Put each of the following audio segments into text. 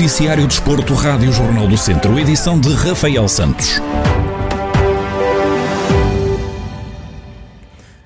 Noticiário Desporto, Rádio Jornal do Centro, edição de Rafael Santos.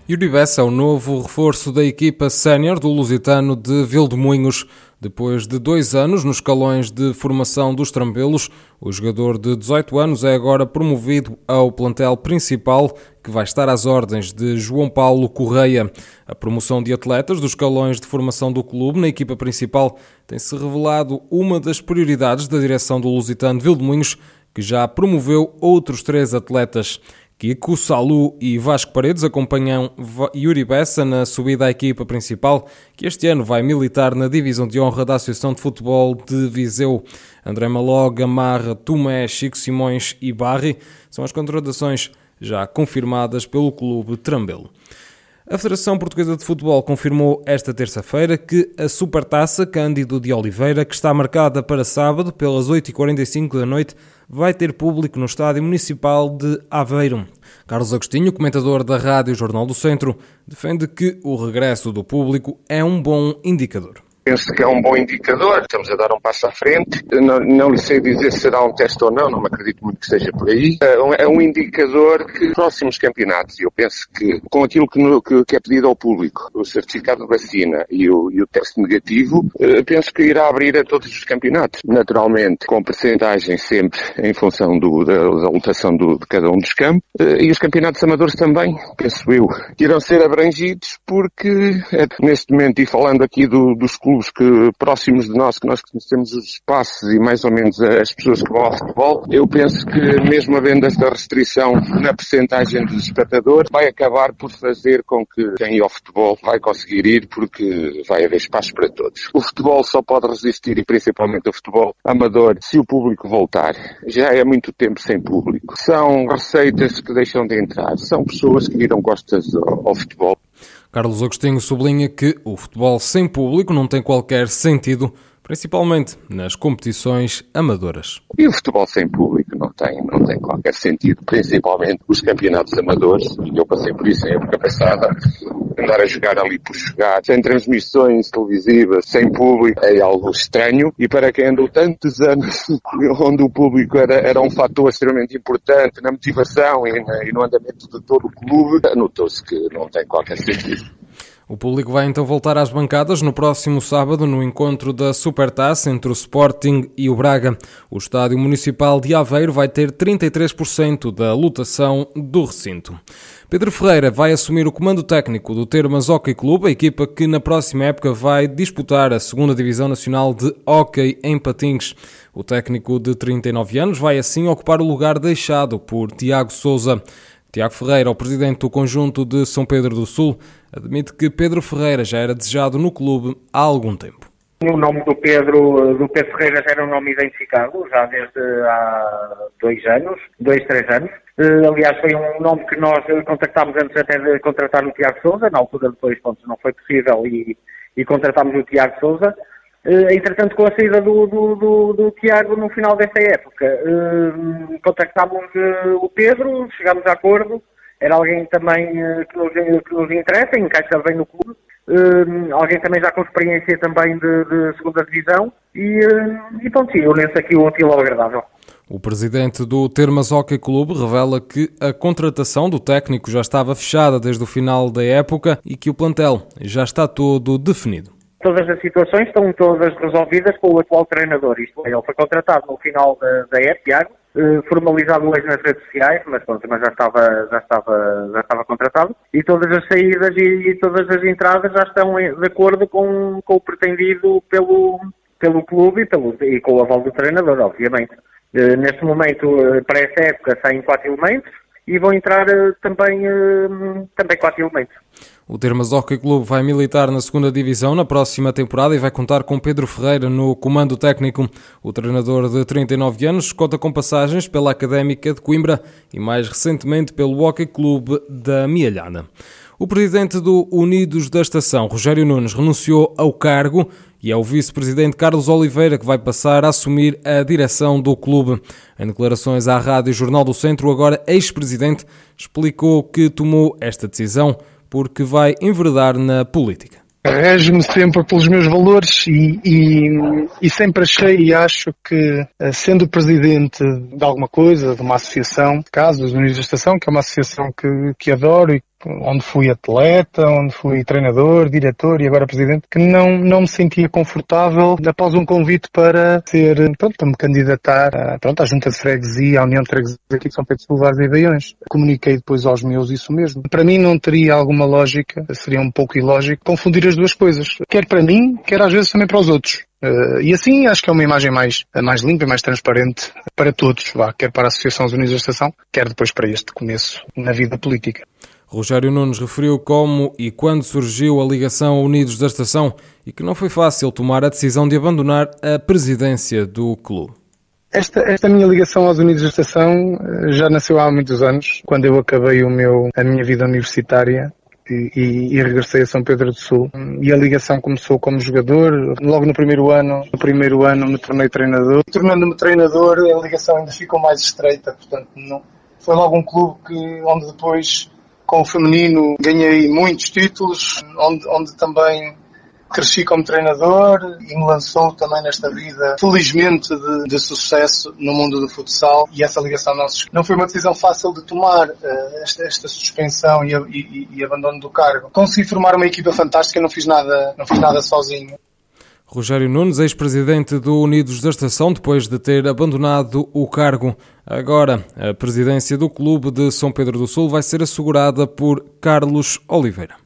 Yuri Bessa é o novo reforço da equipa sénior do Lusitano de Vildemunhos. Depois de dois anos nos escalões de formação dos Trambelos, o jogador de 18 anos é agora promovido ao plantel principal, que vai estar às ordens de João Paulo Correia. A promoção de atletas dos escalões de formação do clube na equipa principal tem-se revelado uma das prioridades da direção do Lusitano de Vildemunhos, que já promoveu outros três atletas. Kiko, Salu e Vasco Paredes acompanham Yuri Bessa na subida à equipa principal, que este ano vai militar na divisão de honra da Associação de Futebol de Viseu. André Maló, Gamarra, Tomé, Chico Simões e Barri são as contratações já confirmadas pelo clube Trambelo. A Federação Portuguesa de Futebol confirmou esta terça-feira que a Supertaça Cândido de Oliveira, que está marcada para sábado pelas 8h45 da noite, vai ter público no Estádio Municipal de Aveiro. Carlos Agostinho, comentador da Rádio Jornal do Centro, defende que o regresso do público é um bom indicador. Penso que é um bom indicador, estamos a dar um passo à frente. Não, não lhe sei dizer se será um teste ou não, não me acredito muito que seja por aí. É um indicador que próximos campeonatos, eu penso que com aquilo que, no, que, que, é pedido ao público, o certificado de vacina e o, e o teste negativo, eh, penso que irá abrir a todos os campeonatos. Naturalmente, com percentagem sempre em função do, da, da lotação do, de cada um dos campos, eh, e os campeonatos amadores também, penso eu, irão ser abrangidos porque, é, neste momento, e falando aqui do, dos clubes, clubes que, próximos de nós, que nós conhecemos os espaços e mais ou menos as pessoas que vão ao futebol, eu penso que mesmo havendo esta restrição na percentagem dos espectadores, vai acabar por fazer com que quem ir ao futebol vai conseguir ir porque vai haver espaço para todos. O futebol só pode resistir, e principalmente o futebol amador, se o público voltar. Já é muito tempo sem público. São receitas que deixam de entrar. São pessoas que viram costas ao, ao futebol. Carlos Agostinho sublinha que o futebol sem público não tem qualquer sentido, principalmente nas competições amadoras. E o futebol sem público não tem, não tem qualquer sentido, principalmente os campeonatos amadores, e eu passei por isso em época passada, andar a jogar ali por jogar, sem transmissões televisivas, sem público, é algo estranho. E para quem andou tantos anos onde o público era, era um fator extremamente importante na motivação e, na, e no andamento de todo o clube, notou-se que não tem qualquer sentido. O público vai então voltar às bancadas no próximo sábado no encontro da Supertaça entre o Sporting e o Braga. O estádio municipal de Aveiro vai ter 33% da lotação do recinto. Pedro Ferreira vai assumir o comando técnico do Termas Hockey Clube, a equipa que na próxima época vai disputar a segunda Divisão Nacional de Hockey em Patins. O técnico de 39 anos vai assim ocupar o lugar deixado por Tiago Souza. Tiago Ferreira, o presidente do conjunto de São Pedro do Sul, admite que Pedro Ferreira já era desejado no clube há algum tempo. O nome do Pedro, do Pedro Ferreira já era um nome identificado, já desde há dois anos, dois, três anos. Uh, aliás, foi um nome que nós contactámos antes até de contratar o Tiago Souza, na altura depois, pronto, não foi possível e, e contratámos o Tiago Souza. Uh, entretanto, com a saída do, do, do, do, Tiago no final dessa época, uh, contactámos uh, o Pedro, chegámos a acordo, era alguém também que, nos, que nos interessa, encaixa bem no clube, alguém também já com experiência também de, de segunda divisão, e, e pronto, sim, eu lenço aqui o útil ao agradável. O presidente do Termas Hockey Clube revela que a contratação do técnico já estava fechada desde o final da época e que o plantel já está todo definido. Todas as situações estão todas resolvidas com o atual treinador. Isto é, ele foi contratado no final da, da época, Tiago, eh, formalizado hoje nas redes sociais, mas pronto, mas já estava, já estava, já estava contratado. E todas as saídas e, e todas as entradas já estão de acordo com, com o pretendido pelo, pelo clube e, pelo, e com o aval do treinador, obviamente. Uh, neste momento, uh, para essa época, saem quatro elementos e vão entrar uh, também, também quatro elementos. O Termas Hockey Clube vai militar na segunda divisão na próxima temporada e vai contar com Pedro Ferreira no comando técnico. O treinador de 39 anos conta com passagens pela Académica de Coimbra e mais recentemente pelo Hockey Clube da Mialhana. O presidente do Unidos da Estação, Rogério Nunes, renunciou ao cargo e é o vice-presidente Carlos Oliveira que vai passar a assumir a direção do clube. Em declarações à Rádio Jornal do Centro, agora ex-presidente, explicou que tomou esta decisão porque vai enverdar na política. Rege-me sempre pelos meus valores e, e, e, sempre achei e acho que, eh, sendo presidente de alguma coisa, de uma associação, caso dos Unidos da Estação, que é uma associação que, que adoro e onde fui atleta, onde fui treinador, diretor e agora presidente, que não, não me sentia confortável após um convite para ser, pronto, me candidatar a, pronto, à Junta de Freguesia, à União de Freguesia aqui de São Pedro de Boulevard e Baiões. Comuniquei depois aos meus isso mesmo. Para mim não teria alguma lógica, seria um pouco ilógico, confundir as duas coisas. Quer para mim, quer às vezes também para os outros. Uh, e assim acho que é uma imagem mais, mais limpa e mais transparente para todos, vá, quer para a Associação dos Unidos da Estação, quer depois para este começo na vida política. Rogério Nunes referiu como e quando surgiu a ligação a Unidos da Estação e que não foi fácil tomar a decisão de abandonar a presidência do clube. Esta, esta minha ligação aos Unidos da Estação eh, já nasceu há muitos anos, quando eu acabei o meu, a minha vida universitária e, e, regressei a São Pedro do Sul. E a ligação começou como jogador. Logo no primeiro ano, no primeiro ano me tornei treinador. Tornando-me treinador, a ligação ainda ficou mais estreita. Portanto, não, foi logo um clube que, onde depois com o feminino ganhei muitos títulos, onde, onde também cresci como treinador e me lançou também nesta vida, felizmente, de, de, sucesso no mundo do futsal. E essa ligação não, não foi uma decisão fácil de tomar, uh, esta, esta, suspensão e, e, e, abandono do cargo. Consegui formar uma equipa fantástica, não fiz nada, não fiz nada sozinho. Rogério Nunes, ex-presidente do Unidos da Estação, depois de ter abandonado o cargo. Agora, a presidência do clube de São Pedro do Sul vai ser assegurada por Carlos Oliveira.